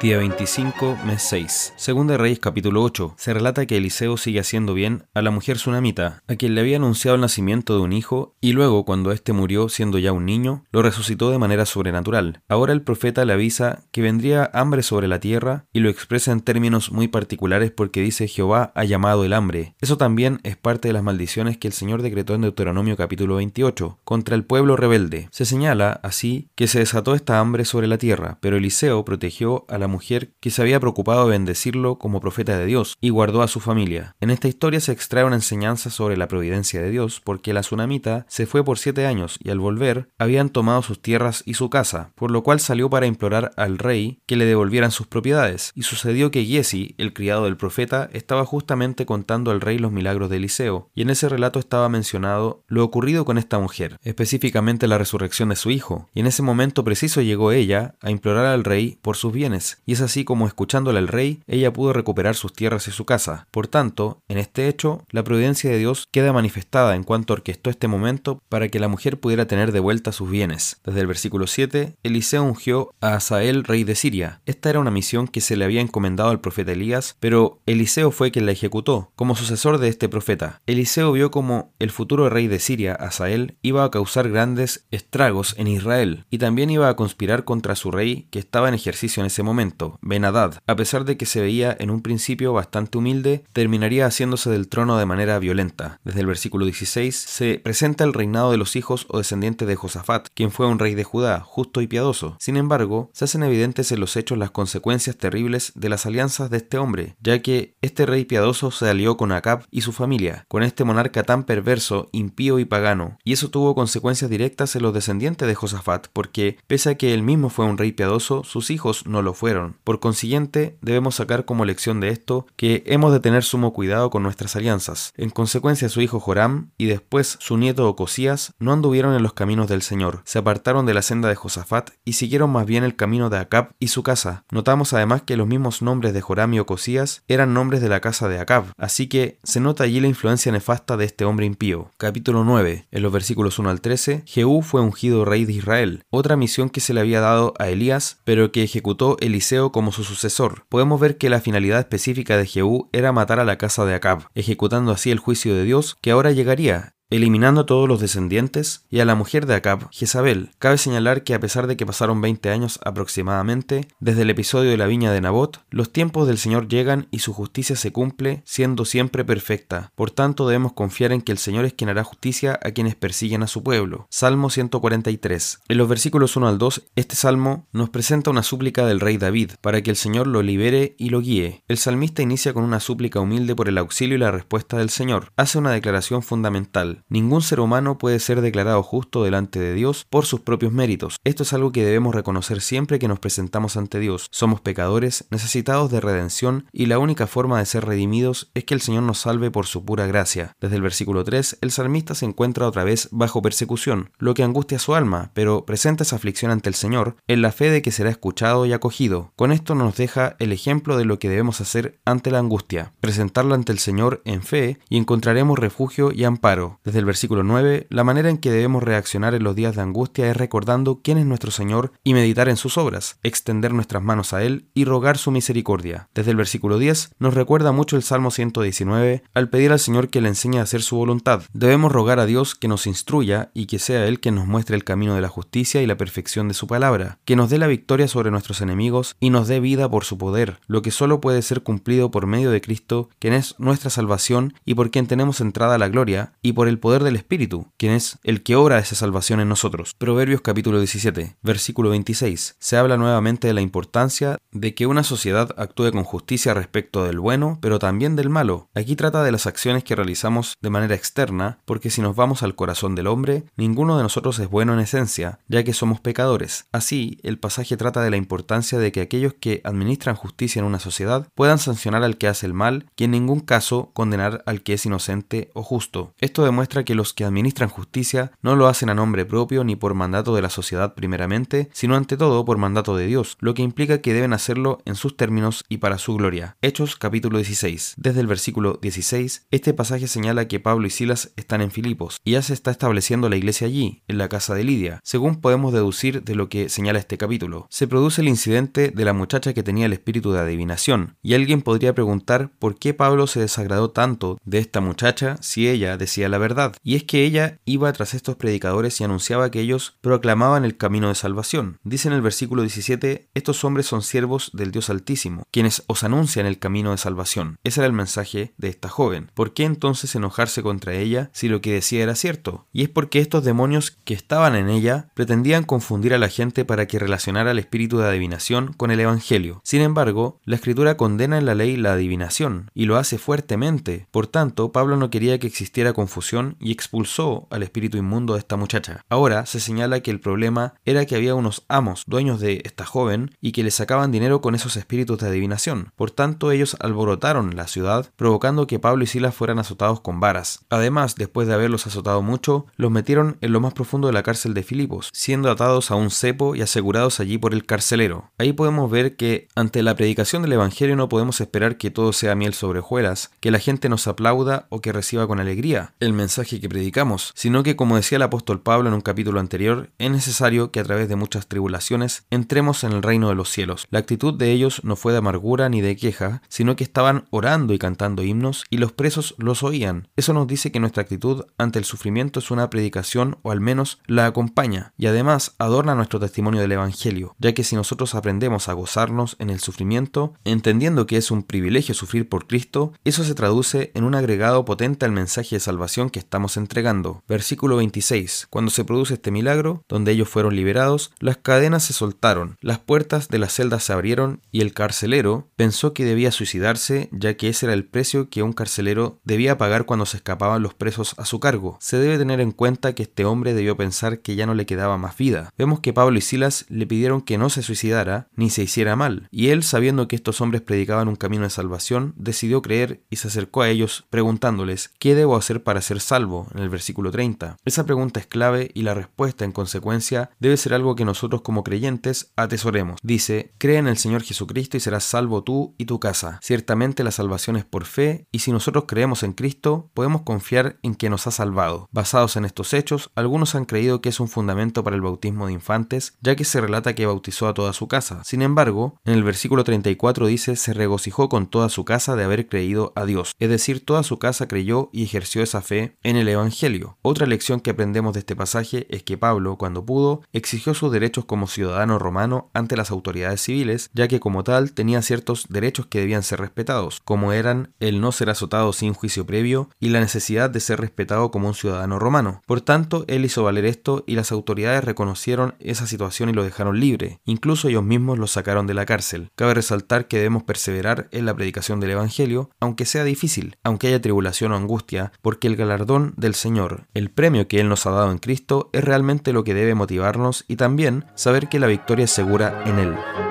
Día 25, mes 6. Segunda Reyes capítulo 8. Se relata que Eliseo sigue haciendo bien a la mujer sunamita, a quien le había anunciado el nacimiento de un hijo, y luego, cuando éste murió siendo ya un niño, lo resucitó de manera sobrenatural. Ahora el profeta le avisa que vendría hambre sobre la tierra, y lo expresa en términos muy particulares porque dice Jehová ha llamado el hambre. Eso también es parte de las maldiciones que el Señor decretó en Deuteronomio capítulo 28, contra el pueblo rebelde. Se señala, así, que se desató esta hambre sobre la tierra, pero Eliseo protegió a la mujer que se había preocupado de bendecirlo como profeta de Dios y guardó a su familia. En esta historia se extrae una enseñanza sobre la providencia de Dios porque la tsunamita se fue por siete años y al volver habían tomado sus tierras y su casa, por lo cual salió para implorar al rey que le devolvieran sus propiedades. Y sucedió que Giesi, el criado del profeta, estaba justamente contando al rey los milagros de Eliseo, y en ese relato estaba mencionado lo ocurrido con esta mujer, específicamente la resurrección de su hijo, y en ese momento preciso llegó ella a implorar al rey por sus bienes, y es así como escuchándole al rey, ella pudo recuperar sus tierras y su casa. Por tanto, en este hecho, la providencia de Dios queda manifestada en cuanto orquestó este momento para que la mujer pudiera tener de vuelta sus bienes. Desde el versículo 7, Eliseo ungió a Asael, rey de Siria. Esta era una misión que se le había encomendado al profeta Elías, pero Eliseo fue quien la ejecutó, como sucesor de este profeta. Eliseo vio como el futuro rey de Siria, Asael, iba a causar grandes estragos en Israel, y también iba a conspirar contra su rey que estaba en ejercicio en ese momento. Benadad, a pesar de que se veía en un principio bastante humilde, terminaría haciéndose del trono de manera violenta. Desde el versículo 16 se presenta el reinado de los hijos o descendientes de Josafat, quien fue un rey de Judá, justo y piadoso. Sin embargo, se hacen evidentes en los hechos las consecuencias terribles de las alianzas de este hombre, ya que este rey piadoso se alió con Acab y su familia, con este monarca tan perverso, impío y pagano, y eso tuvo consecuencias directas en los descendientes de Josafat, porque pese a que él mismo fue un rey piadoso, sus hijos no lo fueron. Por consiguiente, debemos sacar como lección de esto que hemos de tener sumo cuidado con nuestras alianzas. En consecuencia, su hijo Joram y después su nieto Ocosías no anduvieron en los caminos del Señor, se apartaron de la senda de Josafat y siguieron más bien el camino de Acab y su casa. Notamos además que los mismos nombres de Joram y Ocosías eran nombres de la casa de Acab, así que se nota allí la influencia nefasta de este hombre impío. Capítulo 9. En los versículos 1 al 13, Jehú fue ungido rey de Israel, otra misión que se le había dado a Elías, pero que ejecutó Eliseo como su sucesor. Podemos ver que la finalidad específica de Jehú era matar a la casa de Acab, ejecutando así el juicio de Dios que ahora llegaría, eliminando a todos los descendientes y a la mujer de Acab, Jezabel. Cabe señalar que a pesar de que pasaron 20 años aproximadamente desde el episodio de la viña de Nabot, los tiempos del Señor llegan y su justicia se cumple siendo siempre perfecta. Por tanto debemos confiar en que el Señor es quien hará justicia a quienes persiguen a su pueblo. Salmo 143. En los versículos 1 al 2, este salmo nos presenta una súplica del rey David para que el Señor lo libere y lo guíe. El salmista inicia con una súplica humilde por el auxilio y la respuesta del Señor. Hace una declaración fundamental Ningún ser humano puede ser declarado justo delante de Dios por sus propios méritos. Esto es algo que debemos reconocer siempre que nos presentamos ante Dios. Somos pecadores, necesitados de redención, y la única forma de ser redimidos es que el Señor nos salve por su pura gracia. Desde el versículo 3, el salmista se encuentra otra vez bajo persecución, lo que angustia su alma, pero presenta esa aflicción ante el Señor en la fe de que será escuchado y acogido. Con esto nos deja el ejemplo de lo que debemos hacer ante la angustia, presentarla ante el Señor en fe y encontraremos refugio y amparo. Desde el versículo 9, la manera en que debemos reaccionar en los días de angustia es recordando quién es nuestro Señor y meditar en sus obras, extender nuestras manos a Él y rogar su misericordia. Desde el versículo 10 nos recuerda mucho el Salmo 119 al pedir al Señor que le enseñe a hacer su voluntad. Debemos rogar a Dios que nos instruya y que sea Él quien nos muestre el camino de la justicia y la perfección de su palabra, que nos dé la victoria sobre nuestros enemigos y nos dé vida por su poder, lo que solo puede ser cumplido por medio de Cristo, quien es nuestra salvación y por quien tenemos entrada a la gloria, y por el poder del Espíritu, quien es el que obra esa salvación en nosotros. Proverbios capítulo 17, versículo 26. Se habla nuevamente de la importancia de que una sociedad actúe con justicia respecto del bueno, pero también del malo. Aquí trata de las acciones que realizamos de manera externa, porque si nos vamos al corazón del hombre, ninguno de nosotros es bueno en esencia, ya que somos pecadores. Así, el pasaje trata de la importancia de que aquellos que administran justicia en una sociedad puedan sancionar al que hace el mal y en ningún caso condenar al que es inocente o justo. Esto demuestra que los que administran justicia no lo hacen a nombre propio ni por mandato de la sociedad primeramente, sino ante todo por mandato de Dios, lo que implica que deben hacerlo en sus términos y para su gloria. Hechos capítulo 16. Desde el versículo 16, este pasaje señala que Pablo y Silas están en Filipos y ya se está estableciendo la iglesia allí, en la casa de Lidia, según podemos deducir de lo que señala este capítulo. Se produce el incidente de la muchacha que tenía el espíritu de adivinación, y alguien podría preguntar por qué Pablo se desagradó tanto de esta muchacha si ella decía la verdad. Y es que ella iba tras estos predicadores y anunciaba que ellos proclamaban el camino de salvación. Dice en el versículo 17, estos hombres son siervos del Dios Altísimo, quienes os anuncian el camino de salvación. Ese era el mensaje de esta joven. ¿Por qué entonces enojarse contra ella si lo que decía era cierto? Y es porque estos demonios que estaban en ella pretendían confundir a la gente para que relacionara el espíritu de adivinación con el Evangelio. Sin embargo, la escritura condena en la ley la adivinación, y lo hace fuertemente. Por tanto, Pablo no quería que existiera confusión y expulsó al espíritu inmundo de esta muchacha. Ahora se señala que el problema era que había unos amos, dueños de esta joven, y que le sacaban dinero con esos espíritus de adivinación. Por tanto, ellos alborotaron la ciudad, provocando que Pablo y Silas fueran azotados con varas. Además, después de haberlos azotado mucho, los metieron en lo más profundo de la cárcel de Filipos, siendo atados a un cepo y asegurados allí por el carcelero. Ahí podemos ver que ante la predicación del Evangelio no podemos esperar que todo sea miel sobre hojuelas, que la gente nos aplauda o que reciba con alegría el mensaje que predicamos, sino que como decía el apóstol Pablo en un capítulo anterior, es necesario que a través de muchas tribulaciones entremos en el reino de los cielos. La actitud de ellos no fue de amargura ni de queja, sino que estaban orando y cantando himnos y los presos los oían. Eso nos dice que nuestra actitud ante el sufrimiento es una predicación o al menos la acompaña y además adorna nuestro testimonio del Evangelio, ya que si nosotros aprendemos a gozarnos en el sufrimiento, entendiendo que es un privilegio sufrir por Cristo, eso se traduce en un agregado potente al mensaje de salvación que estamos entregando. Versículo 26. Cuando se produce este milagro, donde ellos fueron liberados, las cadenas se soltaron, las puertas de las celdas se abrieron y el carcelero pensó que debía suicidarse ya que ese era el precio que un carcelero debía pagar cuando se escapaban los presos a su cargo. Se debe tener en cuenta que este hombre debió pensar que ya no le quedaba más vida. Vemos que Pablo y Silas le pidieron que no se suicidara ni se hiciera mal, y él, sabiendo que estos hombres predicaban un camino de salvación, decidió creer y se acercó a ellos preguntándoles, ¿qué debo hacer para ser salvo? en el versículo 30. Esa pregunta es clave y la respuesta en consecuencia debe ser algo que nosotros como creyentes atesoremos. Dice, cree en el Señor Jesucristo y serás salvo tú y tu casa. Ciertamente la salvación es por fe y si nosotros creemos en Cristo, podemos confiar en que nos ha salvado. Basados en estos hechos, algunos han creído que es un fundamento para el bautismo de infantes, ya que se relata que bautizó a toda su casa. Sin embargo, en el versículo 34 dice, se regocijó con toda su casa de haber creído a Dios. Es decir, toda su casa creyó y ejerció esa fe en el Evangelio. Otra lección que aprendemos de este pasaje es que Pablo, cuando pudo, exigió sus derechos como ciudadano romano ante las autoridades civiles, ya que como tal tenía ciertos derechos que debían ser respetados, como eran el no ser azotado sin juicio previo y la necesidad de ser respetado como un ciudadano romano. Por tanto, él hizo valer esto y las autoridades reconocieron esa situación y lo dejaron libre. Incluso ellos mismos lo sacaron de la cárcel. Cabe resaltar que debemos perseverar en la predicación del Evangelio, aunque sea difícil, aunque haya tribulación o angustia, porque el galardón del Señor, el premio que Él nos ha dado en Cristo, es realmente lo que debe motivarnos y también saber que la victoria es segura en Él.